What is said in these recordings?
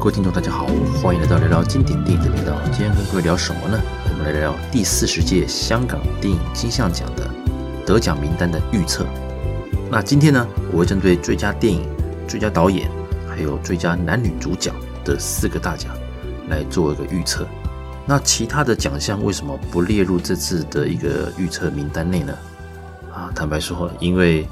各位听众，大家好，欢迎来到聊聊经典电影的频道。今天跟各位聊什么呢？我们来聊聊第四十届香港电影金像奖的得奖名单的预测。那今天呢，我会针对最佳电影、最佳导演，还有最佳男女主角的四个大奖来做一个预测。那其他的奖项为什么不列入这次的一个预测名单内呢？啊，坦白说，因为。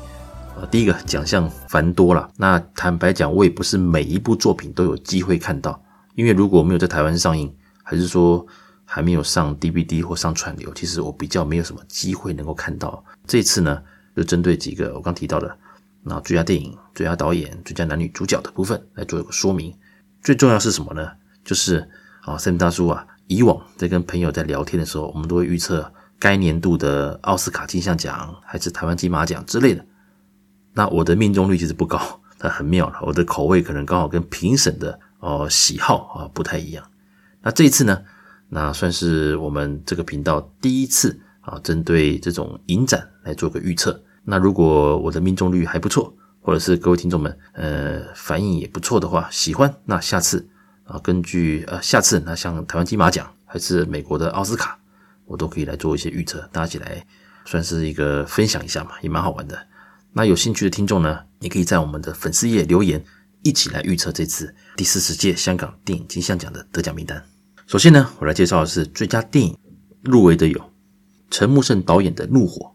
第一个奖项繁多了，那坦白讲，我也不是每一部作品都有机会看到，因为如果没有在台湾上映，还是说还没有上 DVD 或上串流，其实我比较没有什么机会能够看到。这次呢，就针对几个我刚提到的，那最佳电影、最佳导演、最佳男女主角的部分来做一个说明。最重要是什么呢？就是啊，Sam 大叔啊，以往在跟朋友在聊天的时候，我们都会预测该年度的奥斯卡金像奖还是台湾金马奖之类的。那我的命中率其实不高，它很妙了。我的口味可能刚好跟评审的哦喜好啊不太一样。那这一次呢，那算是我们这个频道第一次啊，针对这种影展来做个预测。那如果我的命中率还不错，或者是各位听众们呃反应也不错的话，喜欢，那下次啊根据呃下次那像台湾金马奖还是美国的奥斯卡，我都可以来做一些预测，大家一起来算是一个分享一下嘛，也蛮好玩的。那有兴趣的听众呢，你可以在我们的粉丝页留言，一起来预测这次第四十届香港电影金像奖的得奖名单。首先呢，我来介绍的是最佳电影入围的有陈木胜导演的《怒火》，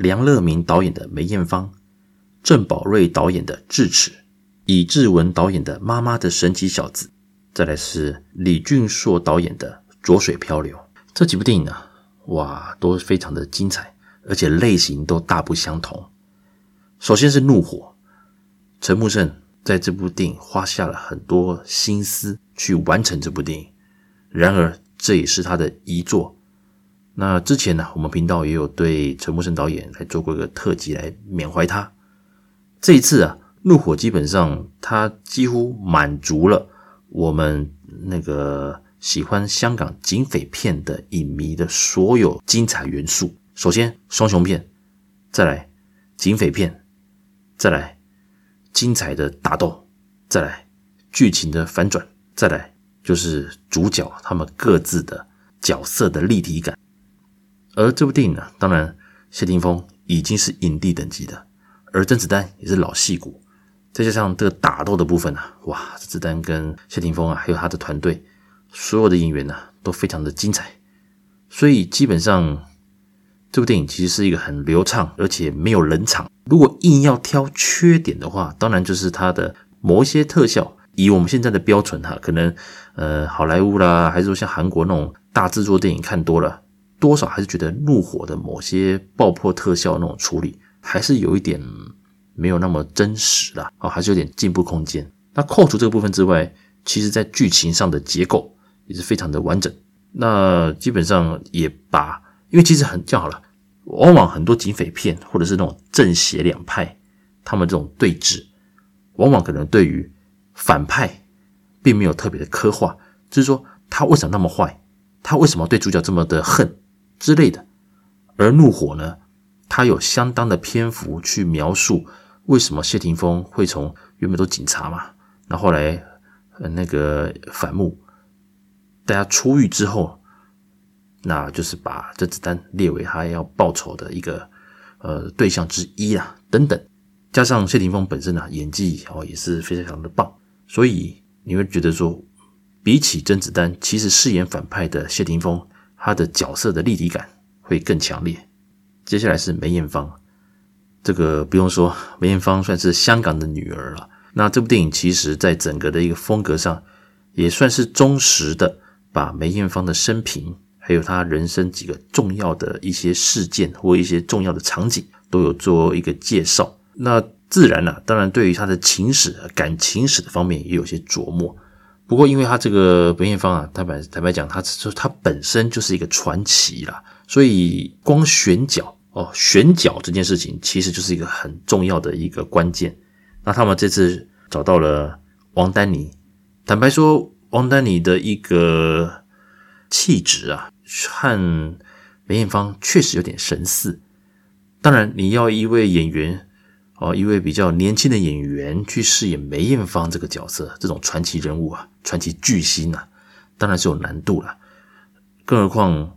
梁乐民导演的《梅艳芳》，郑宝瑞导演的《智齿》，以志文导演的《妈妈的神奇小子》，再来是李俊硕导演的《浊水漂流》。这几部电影呢，哇，都非常的精彩，而且类型都大不相同。首先是《怒火》，陈木胜在这部电影花下了很多心思去完成这部电影，然而这也是他的遗作。那之前呢，我们频道也有对陈木胜导演来做过一个特辑来缅怀他。这一次啊，《怒火》基本上他几乎满足了我们那个喜欢香港警匪片的影迷的所有精彩元素。首先，双雄片，再来警匪片。再来精彩的打斗，再来剧情的反转，再来就是主角他们各自的角色的立体感。而这部电影呢，当然谢霆锋已经是影帝等级的，而甄子丹也是老戏骨，再加上这个打斗的部分啊，哇，甄子丹跟谢霆锋啊，还有他的团队，所有的演员呢、都非常的精彩，所以基本上。这部电影其实是一个很流畅，而且没有冷场。如果硬要挑缺点的话，当然就是它的某一些特效，以我们现在的标准哈，可能呃好莱坞啦，还是说像韩国那种大制作电影看多了，多少还是觉得怒火的某些爆破特效那种处理，还是有一点没有那么真实啦，啊，还是有点进步空间。那扣除这个部分之外，其实在剧情上的结构也是非常的完整。那基本上也把。因为其实很这样好了，往往很多警匪片或者是那种正邪两派，他们这种对峙，往往可能对于反派并没有特别的刻画，就是说他为什么那么坏，他为什么对主角这么的恨之类的。而怒火呢，他有相当的篇幅去描述为什么谢霆锋会从原本都警察嘛，那后来那个反目，大家出狱之后。那就是把甄子丹列为他要报仇的一个呃对象之一啊，等等，加上谢霆锋本身呢演技哦也是非常的棒，所以你会觉得说，比起甄子丹，其实饰演反派的谢霆锋，他的角色的立体感会更强烈。接下来是梅艳芳，这个不用说，梅艳芳算是香港的女儿了。那这部电影其实在整个的一个风格上，也算是忠实的把梅艳芳的生平。还有他人生几个重要的一些事件或一些重要的场景都有做一个介绍。那自然、啊，当然对于他的情史、感情史的方面也有些琢磨。不过，因为他这个梅艳芳啊，坦白坦白讲，他他本身就是一个传奇啦，所以光选角哦，选角这件事情其实就是一个很重要的一个关键。那他们这次找到了王丹妮，坦白说，王丹妮的一个气质啊。和梅艳芳确实有点神似，当然你要一位演员哦，一位比较年轻的演员去饰演梅艳芳这个角色，这种传奇人物啊，传奇巨星啊，当然是有难度了。更何况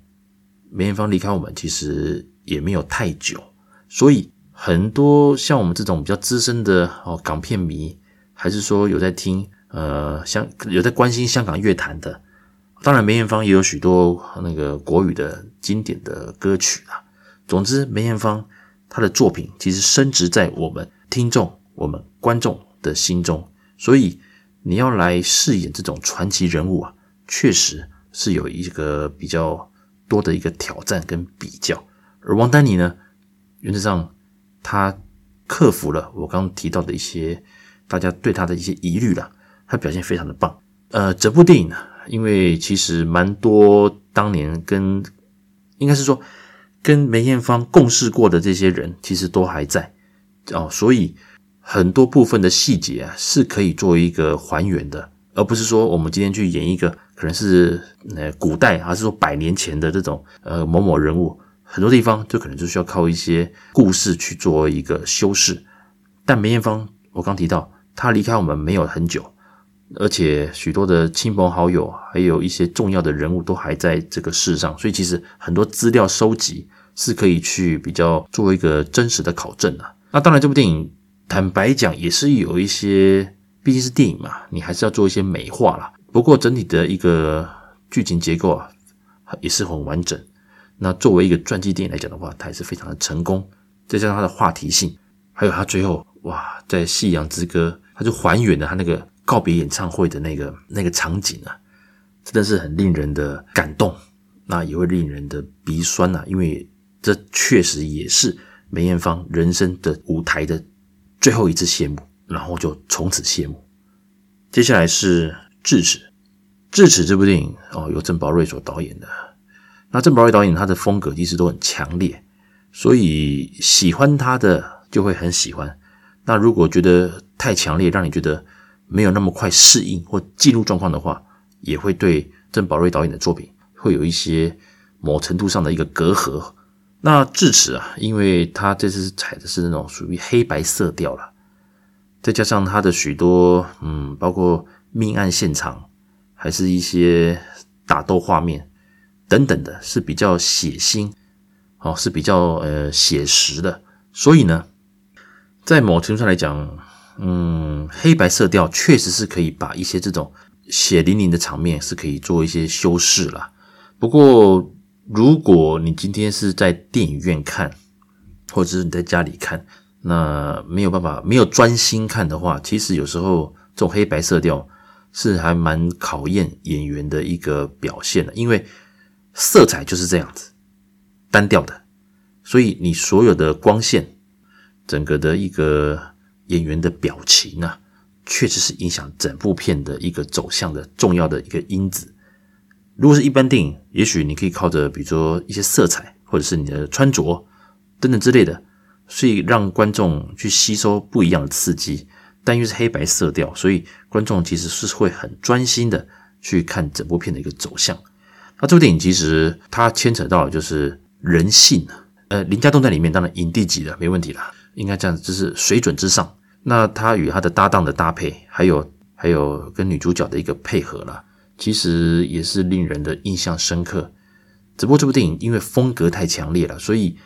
梅艳芳离开我们其实也没有太久，所以很多像我们这种比较资深的哦港片迷，还是说有在听呃香有在关心香港乐坛的，当然梅艳芳也有许多那个国语的经典的歌曲啊。总之，梅艳芳她的作品其实深植在我们听众、我们观众的心中，所以你要来饰演这种传奇人物啊，确实是有一个比较多的一个挑战跟比较。而王丹妮呢，原则上她克服了我刚提到的一些大家对她的一些疑虑了，她表现非常的棒。呃，这部电影呢，因为其实蛮多当年跟应该是说。跟梅艳芳共事过的这些人，其实都还在哦，所以很多部分的细节啊是可以做一个还原的，而不是说我们今天去演一个可能是呃古代，还是说百年前的这种呃某某人物，很多地方就可能就需要靠一些故事去做一个修饰。但梅艳芳，我刚提到她离开我们没有很久。而且许多的亲朋好友，还有一些重要的人物都还在这个世上，所以其实很多资料收集是可以去比较做一个真实的考证的。那当然，这部电影坦白讲也是有一些，毕竟是电影嘛，你还是要做一些美化啦。不过整体的一个剧情结构啊，也是很完整。那作为一个传记电影来讲的话，它也是非常的成功。再加上它的话题性，还有它最后哇，在《夕阳之歌》，它就还原了它那个。告别演唱会的那个那个场景啊，真的是很令人的感动，那也会令人的鼻酸呐，因为这确实也是梅艳芳人生的舞台的最后一次谢幕，然后就从此谢幕。接下来是《智齿》，《智齿》这部电影哦，由郑宝瑞所导演的。那郑宝瑞导演他的风格其实都很强烈，所以喜欢他的就会很喜欢。那如果觉得太强烈，让你觉得没有那么快适应或进入状况的话，也会对郑宝瑞导演的作品会有一些某程度上的一个隔阂。那至此啊，因为他这次采的是那种属于黑白色调了，再加上他的许多嗯，包括命案现场，还是一些打斗画面等等的，是比较血腥，哦，是比较呃写实的。所以呢，在某程度上来讲，嗯，黑白色调确实是可以把一些这种血淋淋的场面是可以做一些修饰啦。不过，如果你今天是在电影院看，或者是你在家里看，那没有办法，没有专心看的话，其实有时候这种黑白色调是还蛮考验演员的一个表现的，因为色彩就是这样子单调的，所以你所有的光线，整个的一个。演员的表情呢，确实是影响整部片的一个走向的重要的一个因子。如果是一般电影，也许你可以靠着比如说一些色彩，或者是你的穿着等等之类的，所以让观众去吸收不一样的刺激。但因为是黑白色调，所以观众其实是会很专心的去看整部片的一个走向。那这部电影其实它牵扯到的就是人性。呃，林家栋在里面当然影帝级的，没问题啦。应该这样子，就是水准之上。那他与他的搭档的搭配，还有还有跟女主角的一个配合啦，其实也是令人的印象深刻。只不过这部电影因为风格太强烈了，所以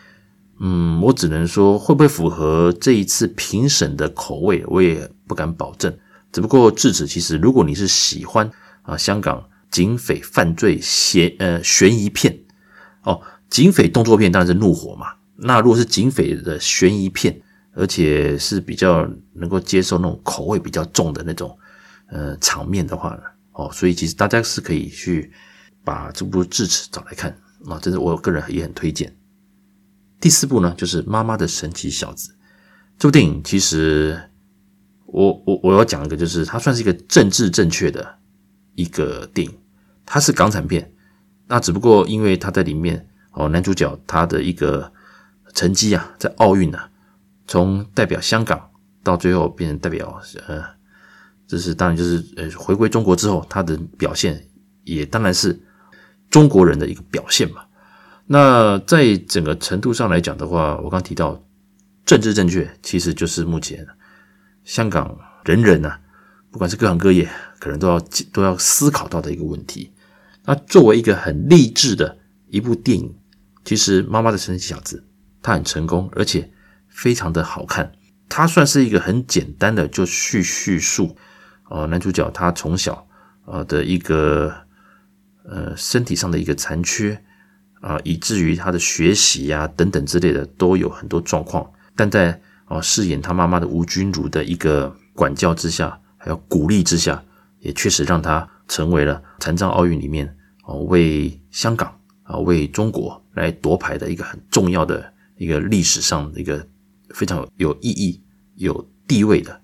嗯，我只能说会不会符合这一次评审的口味，我也不敢保证。只不过至此，其实如果你是喜欢啊香港警匪犯罪悬呃悬疑片哦，警匪动作片当然是怒火嘛。那如果是警匪的悬疑片，而且是比较能够接受那种口味比较重的那种呃场面的话呢，哦，所以其实大家是可以去把这部智齿找来看啊，这是我个人也很推荐。第四部呢，就是《妈妈的神奇小子》这部电影，其实我我我要讲一个，就是它算是一个政治正确的一个电影，它是港产片，那只不过因为它在里面哦，男主角他的一个。成绩啊，在奥运啊，从代表香港到最后变成代表呃，这是当然就是呃回归中国之后，他的表现也当然是中国人的一个表现嘛。那在整个程度上来讲的话，我刚提到政治正确其实就是目前香港人人啊，不管是各行各业，可能都要都要思考到的一个问题。那作为一个很励志的一部电影，其实《妈妈的神奇小子》它很成功，而且非常的好看。它算是一个很简单的就叙叙述，呃，男主角他从小呃的一个呃身体上的一个残缺啊，以至于他的学习呀，等等之类的都有很多状况。但在啊，饰演他妈妈的吴君如的一个管教之下，还有鼓励之下，也确实让他成为了残障奥运里面。为香港啊，为中国来夺牌的一个很重要的一个历史上的一个非常有意义、有地位的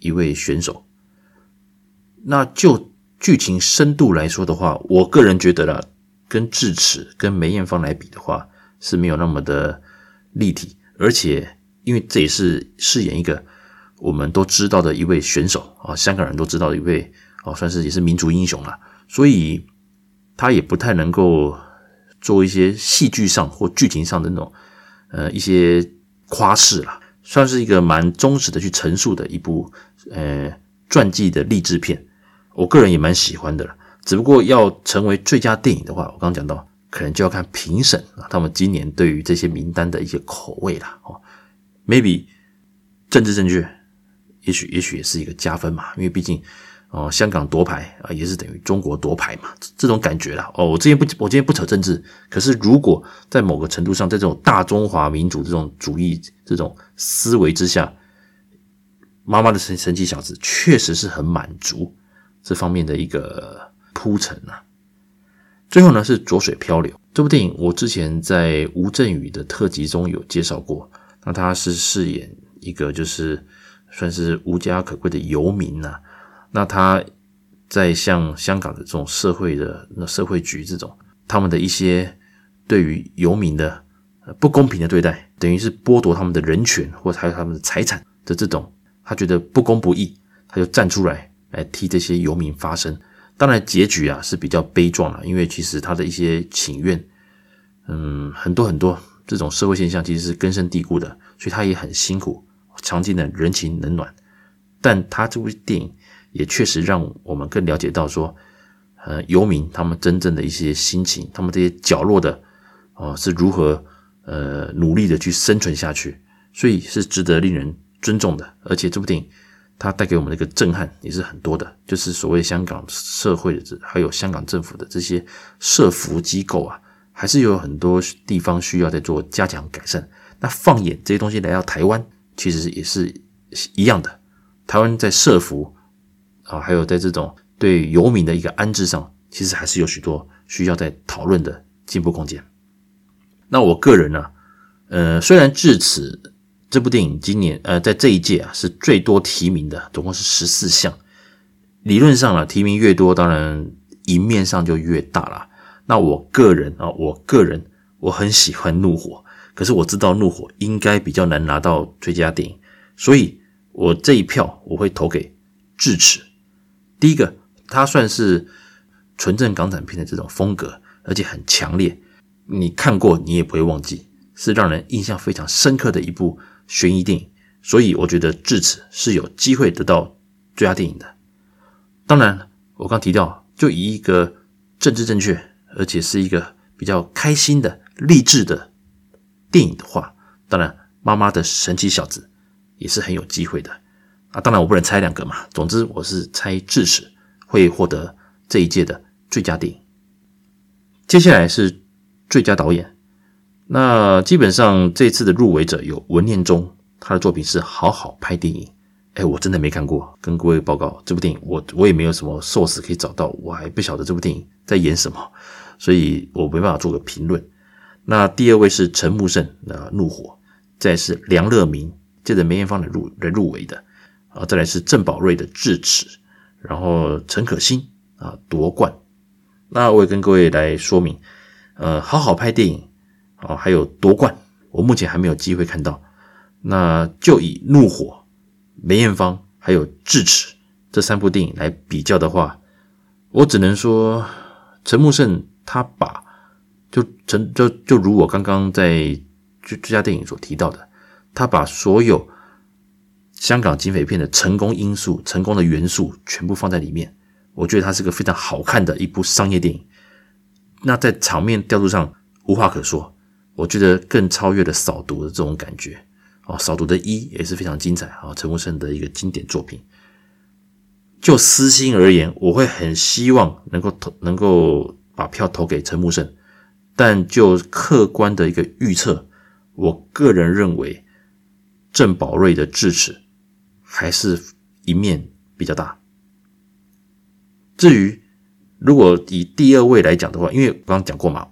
一位选手。那就剧情深度来说的话，我个人觉得啦，跟智齿、跟梅艳芳来比的话，是没有那么的立体。而且，因为这也是饰演一个我们都知道的一位选手啊，香港人都知道的一位哦，算是也是民族英雄了，所以。他也不太能够做一些戏剧上或剧情上的那种，呃，一些夸饰啦，算是一个蛮忠实的去陈述的一部，呃，传记的励志片。我个人也蛮喜欢的了。只不过要成为最佳电影的话，我刚刚讲到，可能就要看评审啊，他们今年对于这些名单的一些口味啦。哦，maybe 政治正确，也许也许也是一个加分嘛，因为毕竟。哦，香港夺牌啊，也是等于中国夺牌嘛，这种感觉啦。哦，我今天不，我今天不扯政治。可是，如果在某个程度上，在这种大中华民族这种主义这种思维之下，妈妈的神神奇小子确实是很满足这方面的一个铺陈啊。最后呢，是浊水漂流这部电影，我之前在吴镇宇的特辑中有介绍过。那他是饰演一个就是算是无家可归的游民呐、那他在像香港的这种社会的那社会局这种，他们的一些对于游民的不公平的对待，等于是剥夺他们的人权，或者还有他们的财产的这种，他觉得不公不义，他就站出来来替这些游民发声。当然结局啊是比较悲壮了，因为其实他的一些请愿，嗯，很多很多这种社会现象其实是根深蒂固的，所以他也很辛苦，尝尽了人情冷暖。但他这部电影。也确实让我们更了解到说，呃，游民他们真正的一些心情，他们这些角落的，呃，是如何呃努力的去生存下去，所以是值得令人尊重的。而且这部电影它带给我们的一个震撼也是很多的，就是所谓香港社会的这还有香港政府的这些社福机构啊，还是有很多地方需要在做加强改善。那放眼这些东西来到台湾，其实也是一样的。台湾在社福。啊，还有在这种对游民的一个安置上，其实还是有许多需要在讨论的进步空间。那我个人呢，呃，虽然智齿这部电影今年呃在这一届啊是最多提名的，总共是十四项。理论上啊，提名越多，当然赢面上就越大啦。那我个人啊，我个人我很喜欢《怒火》，可是我知道《怒火》应该比较难拿到最佳电影，所以我这一票我会投给智齿。第一个，它算是纯正港产片的这种风格，而且很强烈，你看过你也不会忘记，是让人印象非常深刻的一部悬疑电影。所以我觉得《智齿》是有机会得到最佳电影的。当然，我刚提到，就以一个政治正确，而且是一个比较开心的励志的电影的话，当然，妈妈的神奇小子也是很有机会的。啊，当然我不能猜两个嘛。总之，我是猜智齿会获得这一届的最佳电影。接下来是最佳导演。那基本上这次的入围者有文念中，他的作品是《好好拍电影》。哎，我真的没看过，跟各位报告，这部电影我我也没有什么 source 可以找到，我还不晓得这部电影在演什么，所以我没办法做个评论。那第二位是陈木胜的《怒火》，再是梁乐民，接着梅艳芳的入的入围的。啊，再来是郑宝瑞的智齿，然后陈可辛啊夺冠。那我也跟各位来说明，呃，好好拍电影啊，还有夺冠，我目前还没有机会看到。那就以怒火、梅艳芳还有智齿这三部电影来比较的话，我只能说陈木胜他把就陈就就如我刚刚在这这家电影所提到的，他把所有香港警匪片的成功因素、成功的元素全部放在里面。我觉得它是个非常好看的一部商业电影。那在场面调度上无话可说，我觉得更超越了《扫毒》的这种感觉。哦，《扫毒》的一也是非常精彩啊，陈木胜的一个经典作品。就私心而言，我会很希望能够投，能够把票投给陈木胜。但就客观的一个预测，我个人认为郑宝瑞的智齿还是一面比较大。至于如果以第二位来讲的话，因为我刚讲过嘛，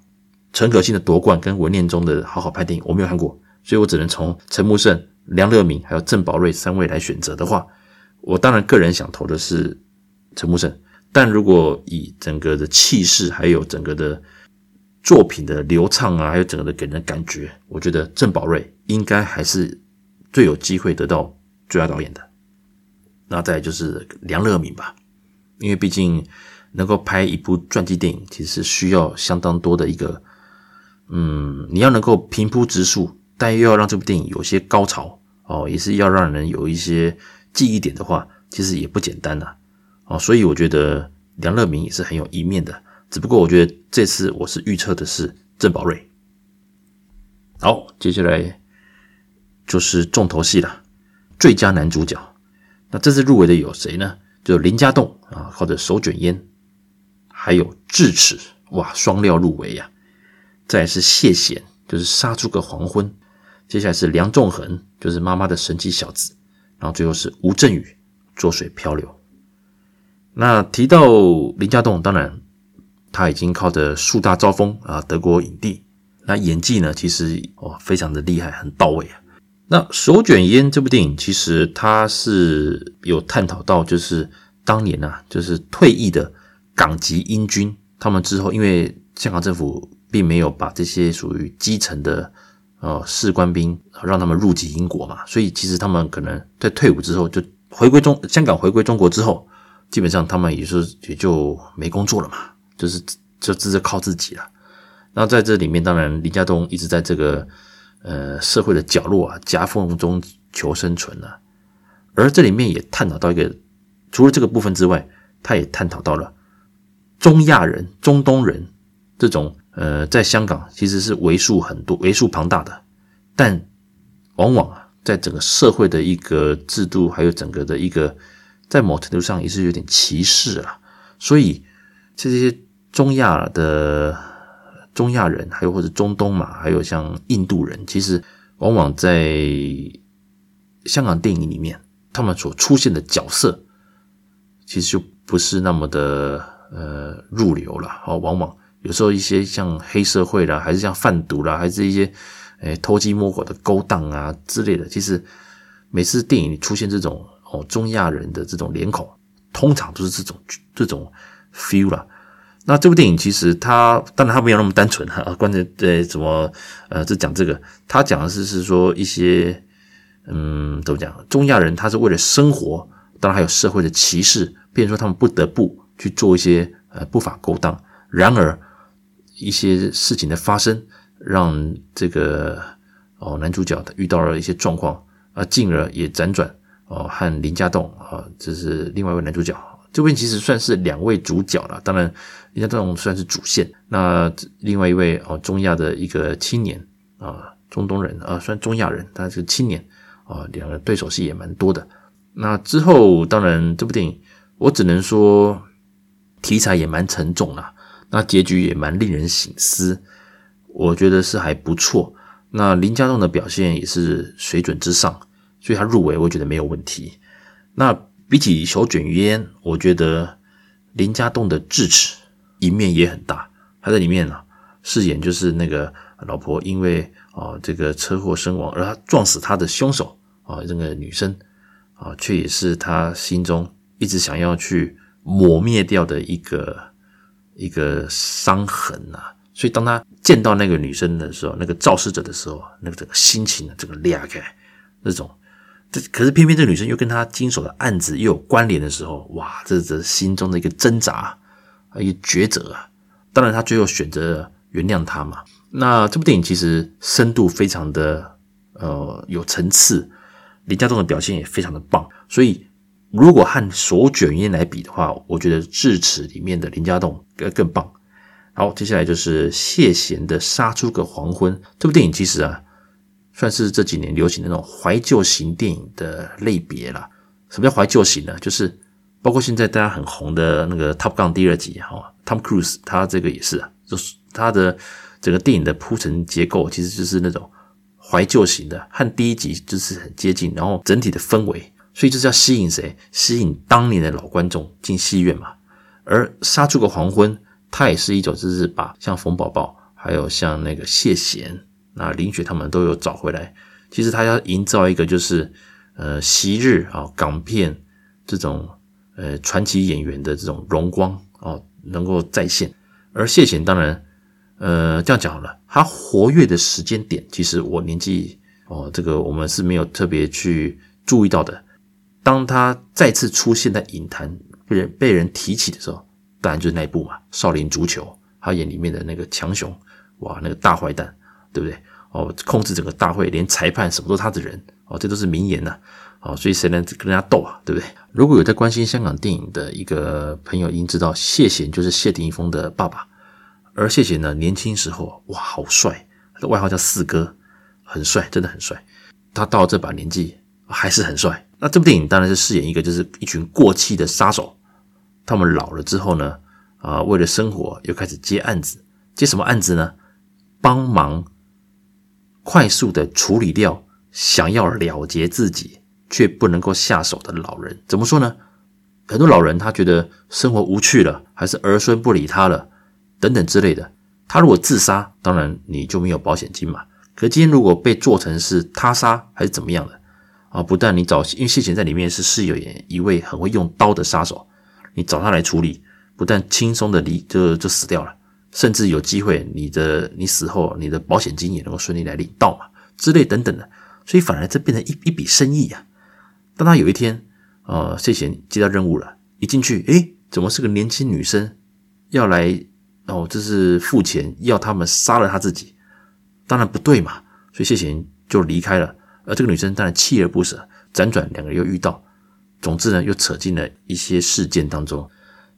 陈可辛的夺冠跟文念中的好好拍电影我没有看过，所以我只能从陈木胜、梁乐民还有郑宝瑞三位来选择的话，我当然个人想投的是陈木胜。但如果以整个的气势还有整个的作品的流畅啊，还有整个的给人的感觉，我觉得郑宝瑞应该还是最有机会得到最佳导演的。那再就是梁乐民吧。因为毕竟能够拍一部传记电影，其实需要相当多的一个，嗯，你要能够平铺直述，但又要让这部电影有些高潮哦，也是要让人有一些记忆点的话，其实也不简单呐，哦，所以我觉得梁乐民也是很有一面的，只不过我觉得这次我是预测的是郑宝瑞。好，接下来就是重头戏了，最佳男主角。那这次入围的有谁呢？就林家栋啊，靠着手卷烟，还有智齿，哇，双料入围呀、再是谢贤，就是杀出个黄昏。接下来是梁仲恒，就是妈妈的神奇小子。然后最后是吴镇宇，浊水漂流。那提到林家栋，当然他已经靠着树大招风啊，得过影帝。那演技呢，其实哇，非常的厉害，很到位啊。那手卷烟这部电影，其实它是有探讨到，就是当年啊，就是退役的港籍英军，他们之后因为香港政府并没有把这些属于基层的呃士官兵让他们入籍英国嘛，所以其实他们可能在退伍之后就回归中香港回归中国之后，基本上他们也是也就没工作了嘛，就是就只是靠自己了。那在这里面，当然林家栋一直在这个。呃，社会的角落啊，夹缝中求生存啊，而这里面也探讨到一个，除了这个部分之外，他也探讨到了中亚人、中东人这种呃，在香港其实是为数很多、为数庞大的，但往往啊，在整个社会的一个制度，还有整个的一个，在某程度上也是有点歧视啊，所以这些中亚的。中亚人，还有或者中东嘛，还有像印度人，其实往往在香港电影里面，他们所出现的角色，其实就不是那么的呃入流了。哦，往往有时候一些像黑社会啦，还是像贩毒啦，还是一些诶偷鸡摸狗的勾当啊之类的，其实每次电影里出现这种哦中亚人的这种脸孔，通常都是这种这种 feel 啦。那这部电影其实它当然它没有那么单纯哈，关键在怎么呃，这讲这个，他讲的是是说一些嗯，怎么讲？中亚人他是为了生活，当然还有社会的歧视，变说他们不得不去做一些呃不法勾当。然而一些事情的发生，让这个哦男主角他遇到了一些状况啊，进而也辗转哦和林家栋啊，这是另外一位男主角。这边其实算是两位主角了，当然，人家这种算是主线。那另外一位哦，中亚的一个青年啊，中东人啊，算中亚人，他是青年啊，两个对手戏也蛮多的。那之后，当然这部电影我只能说题材也蛮沉重啦，那结局也蛮令人省思，我觉得是还不错。那林家栋的表现也是水准之上，所以他入围，我觉得没有问题。那。比起手卷烟，我觉得林家栋的智齿一面也很大。他在里面呢、啊，饰演就是那个老婆因为啊、这个车祸身亡，而他撞死他的凶手啊、这个女生啊，却也是他心中一直想要去抹灭掉的一个一个伤痕呐、啊。所以当他见到那个女生的时候，那个肇事者的时候，那个整个心情这个裂开那种。可是偏偏这个女生又跟他经手的案子又有关联的时候，哇，这这心中的一个挣扎，一个抉择啊！当然，他最后选择原谅他嘛。那这部电影其实深度非常的呃有层次，林家栋的表现也非常的棒。所以如果和手卷烟来比的话，我觉得智齿里面的林家栋更更棒。好，接下来就是谢贤的《杀出个黄昏》这部电影，其实啊，算是这几年流行那种怀旧型电影的类别了。什么叫怀旧型呢？就是包括现在大家很红的那个《Top Gun》第二集哈，Tom Cruise 他这个也是啊，就是他的整个电影的铺陈结构其实就是那种怀旧型的，和第一集就是很接近，然后整体的氛围，所以就是要吸引谁？吸引当年的老观众进戏院嘛。而《杀出个黄昏》。它也是一种，就是把像冯宝宝，还有像那个谢贤、那林雪他们都有找回来。其实他要营造一个，就是呃昔日啊港片这种呃传奇演员的这种荣光哦，能够再现。而谢贤当然呃这样讲好了，他活跃的时间点，其实我年纪哦这个我们是没有特别去注意到的。当他再次出现在影坛被人被人提起的时候。当然就是那一部嘛，《少林足球》，他演里面的那个强雄，哇，那个大坏蛋，对不对？哦，控制整个大会，连裁判什么都是他的人，哦，这都是名言呐，哦，所以谁能跟人家斗啊，对不对？如果有在关心香港电影的一个朋友，应知道谢贤就是谢霆锋的爸爸，而谢贤呢，年轻时候哇，好帅，他的外号叫四哥，很帅，真的很帅。他到了这把年纪还是很帅。那这部电影当然是饰演一个就是一群过气的杀手。他们老了之后呢，啊，为了生活又开始接案子，接什么案子呢？帮忙快速的处理掉想要了结自己却不能够下手的老人。怎么说呢？很多老人他觉得生活无趣了，还是儿孙不理他了，等等之类的。他如果自杀，当然你就没有保险金嘛。可今天如果被做成是他杀还是怎么样的啊？不但你找，因为谢贤在里面是饰演一位很会用刀的杀手。你找他来处理，不但轻松的离就就死掉了，甚至有机会你的你死后你的保险金也能够顺利来领到嘛，之类等等的，所以反而这变成一一笔生意呀。当他有一天，呃，谢贤接到任务了，一进去，诶，怎么是个年轻女生要来？哦，这是付钱要他们杀了他自己，当然不对嘛，所以谢贤就离开了。而这个女生当然锲而不舍，辗转两个人又遇到。总之呢，又扯进了一些事件当中。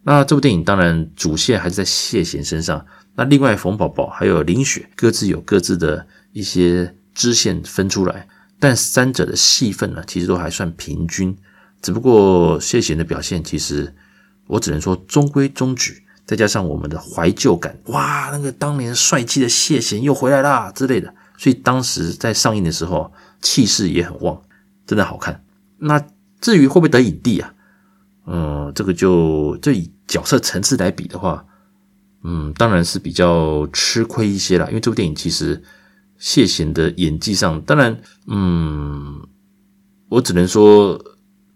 那这部电影当然主线还是在谢贤身上。那另外冯宝宝还有林雪各自有各自的一些支线分出来，但三者的戏份呢，其实都还算平均。只不过谢贤的表现，其实我只能说中规中矩。再加上我们的怀旧感，哇，那个当年帅气的谢贤又回来啦之类的，所以当时在上映的时候气势也很旺，真的好看。那。至于会不会得影帝啊？嗯，这个就这以角色层次来比的话，嗯，当然是比较吃亏一些啦。因为这部电影其实谢贤的演技上，当然，嗯，我只能说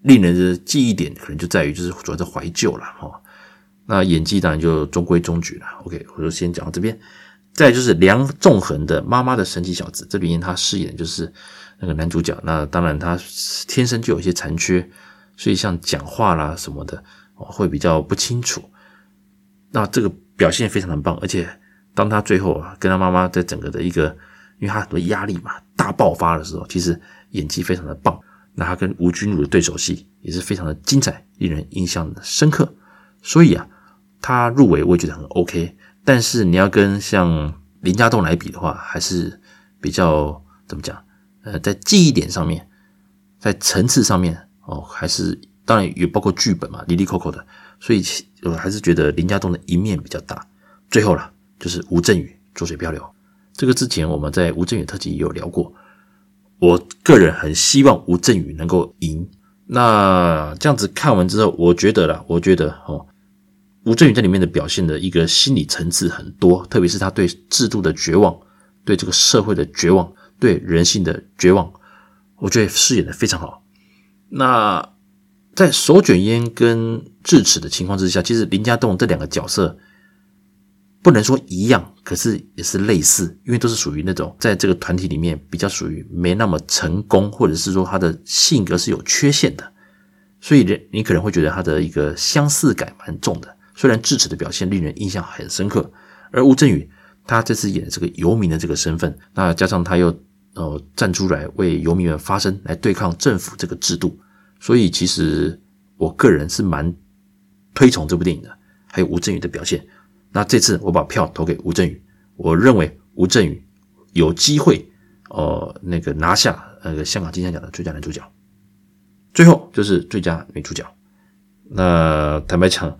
令人的记忆点可能就在于就是主要是怀旧了哈。那演技当然就中规中矩了。OK，我就先讲到这边。再就是梁纵横的《妈妈的神奇小子》，这边他饰演就是。那个男主角，那当然他天生就有一些残缺，所以像讲话啦什么的，会比较不清楚。那这个表现非常的棒，而且当他最后啊跟他妈妈在整个的一个，因为他很多压力嘛，大爆发的时候，其实演技非常的棒。那他跟吴君如的对手戏也是非常的精彩，令人印象深刻。所以啊，他入围我也觉得很 OK。但是你要跟像林家栋来比的话，还是比较怎么讲？呃，在记忆点上面，在层次上面哦，还是当然也包括剧本嘛，哩哩扣扣的，所以我还是觉得林家栋的一面比较大。最后了，就是吴镇宇《浊水漂流》，这个之前我们在吴镇宇特辑也有聊过。我个人很希望吴镇宇能够赢。那这样子看完之后，我觉得啦，我觉得哦，吴镇宇在里面的表现的一个心理层次很多，特别是他对制度的绝望，对这个社会的绝望。对人性的绝望，我觉得饰演的非常好。那在手卷烟跟智齿的情况之下，其实林家栋这两个角色不能说一样，可是也是类似，因为都是属于那种在这个团体里面比较属于没那么成功，或者是说他的性格是有缺陷的，所以人你可能会觉得他的一个相似感蛮重的。虽然智齿的表现令人印象很深刻，而吴镇宇他这次演的这个游民的这个身份，那加上他又。呃站出来为游民们发声，来对抗政府这个制度。所以其实我个人是蛮推崇这部电影的，还有吴镇宇的表现。那这次我把票投给吴镇宇，我认为吴镇宇有机会呃那个拿下那个香港金像奖的最佳男主角。最后就是最佳女主角。那坦白讲，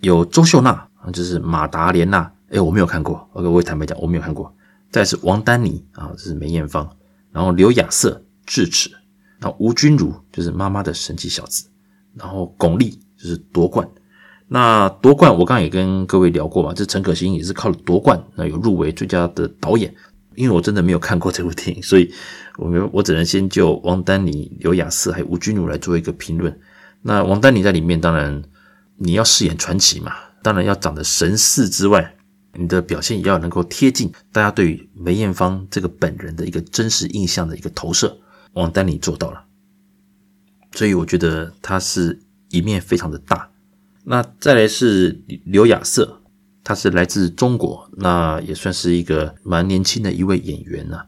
有周秀娜，就是马达莲娜，哎，我没有看过。OK，我也坦白讲，我没有看过。再是王丹妮啊，这是梅艳芳。然后刘亚瑟智齿，那吴君如就是妈妈的神奇小子，然后巩俐就是夺冠。那夺冠我刚刚也跟各位聊过嘛，这陈可辛也是靠了夺冠，那有入围最佳的导演。因为我真的没有看过这部电影，所以我们我只能先就王丹妮、刘雅瑟还有吴君如来做一个评论。那王丹妮在里面，当然你要饰演传奇嘛，当然要长得神似之外，你的表现也要能够贴近大家对于梅艳芳这个本人的一个真实印象的一个投射。王丹妮做到了，所以我觉得他是一面非常的大。那再来是刘亚瑟，他是来自中国，那也算是一个蛮年轻的一位演员呐、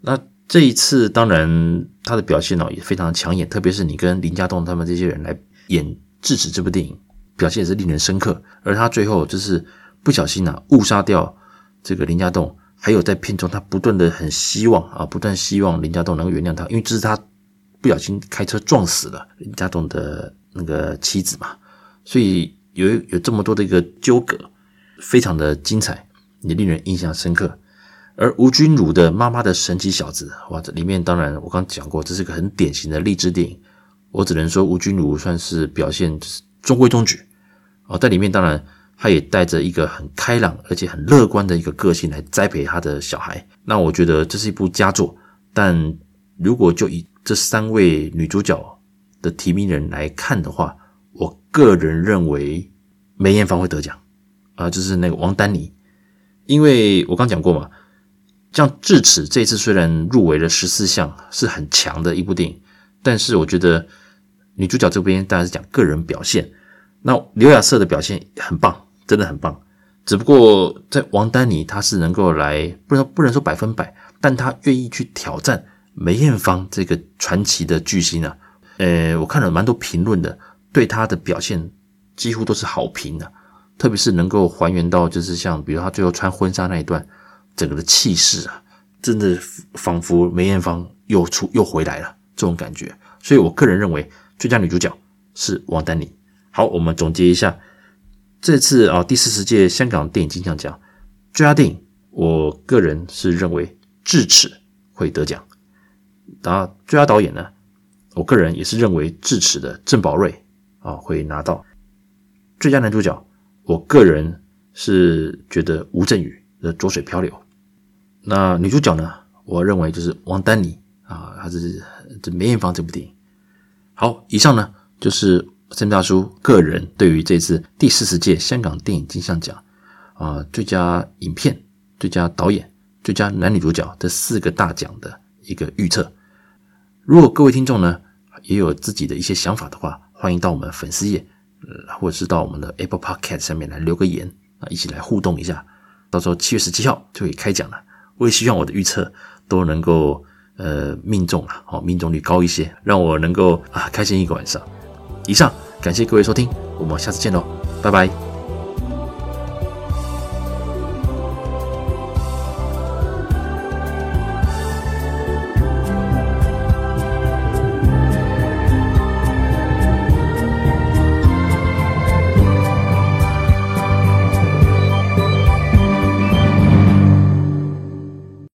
那这一次，当然他的表现呢也非常抢眼，特别是你跟林家栋他们这些人来演《智齿》这部电影，表现也是令人深刻。而他最后就是不小心啊误杀掉这个林家栋，还有在片中他不断的很希望啊，不断希望林家栋能够原谅他，因为这是他不小心开车撞死了林家栋的那个妻子嘛，所以有有这么多的一个纠葛，非常的精彩，也令人印象深刻。而吴君如的妈妈的神奇小子，哇，这里面当然我刚讲过，这是个很典型的励志电影。我只能说吴君如算是表现中规中矩哦，在里面当然他也带着一个很开朗而且很乐观的一个个性来栽培他的小孩。那我觉得这是一部佳作。但如果就以这三位女主角的提名人来看的话，我个人认为梅艳芳会得奖啊，就是那个王丹妮，因为我刚讲过嘛。像《智齿》这次虽然入围了十四项，是很强的一部电影，但是我觉得女主角这边当然是讲个人表现。那刘亚瑟的表现很棒，真的很棒。只不过在王丹妮，她是能够来，不能不能说百分百，但她愿意去挑战梅艳芳这个传奇的巨星啊。呃，我看了蛮多评论的，对她的表现几乎都是好评的，特别是能够还原到就是像比如她最后穿婚纱那一段。整个的气势啊，真的仿佛梅艳芳又出又回来了这种感觉，所以我个人认为最佳女主角是王丹妮。好，我们总结一下这次啊第四十届香港电影金像奖最佳电影，我个人是认为《智齿》会得奖。然后最佳导演呢，我个人也是认为《智齿》的郑宝瑞啊会拿到最佳男主角。我个人是觉得吴镇宇的《浊水漂流》。那女主角呢？我认为就是王丹妮啊，还是这梅艳芳这部电影。好，以上呢就是森大叔个人对于这次第四十届香港电影金像奖啊最佳影片、最佳导演、最佳男女主角这四个大奖的一个预测。如果各位听众呢也有自己的一些想法的话，欢迎到我们粉丝页，呃或者是到我们的 Apple Podcast 上面来留个言啊，一起来互动一下。到时候七月十七号就可以开奖了。我也希望我的预测都能够呃命中啊，好命中率高一些，让我能够啊开心一个晚上。以上，感谢各位收听，我们下次见喽，拜拜。